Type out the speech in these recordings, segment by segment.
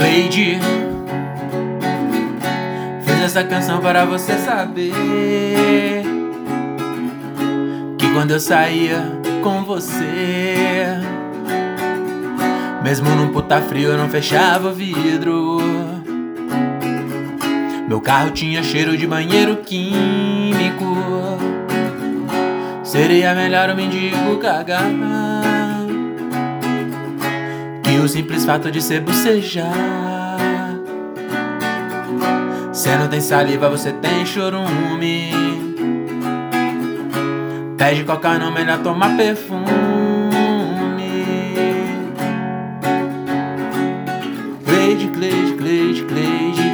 Cleide Fiz essa canção para você saber Que quando eu saía com você Mesmo num puta frio eu não fechava o vidro. Meu carro tinha cheiro de banheiro químico. Seria melhor o mendigo cagar Que o simples fato de ser bocejar. Cê não tem saliva, você tem chorume. Pede coca não, melhor tomar perfume. Cleide, Cleide, Cleide, Cleide.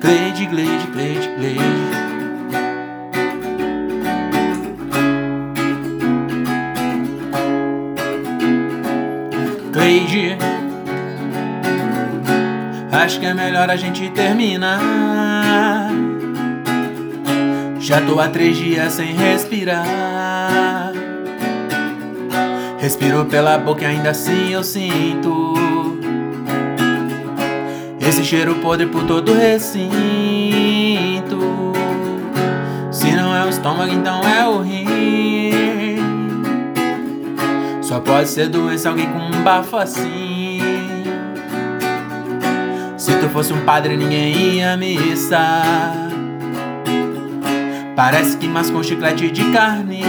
Cleide, Cleide, Cleide, Cleide Cleide Acho que é melhor a gente terminar. Já tô há três dias sem respirar. Respiro pela boca e ainda assim eu sinto Esse cheiro podre por todo o recinto. Se não é o estômago, então é o rim Só pode ser doença alguém com um bafo assim. Se tu fosse um padre, ninguém ia missa Parece que mascou um chiclete de carniça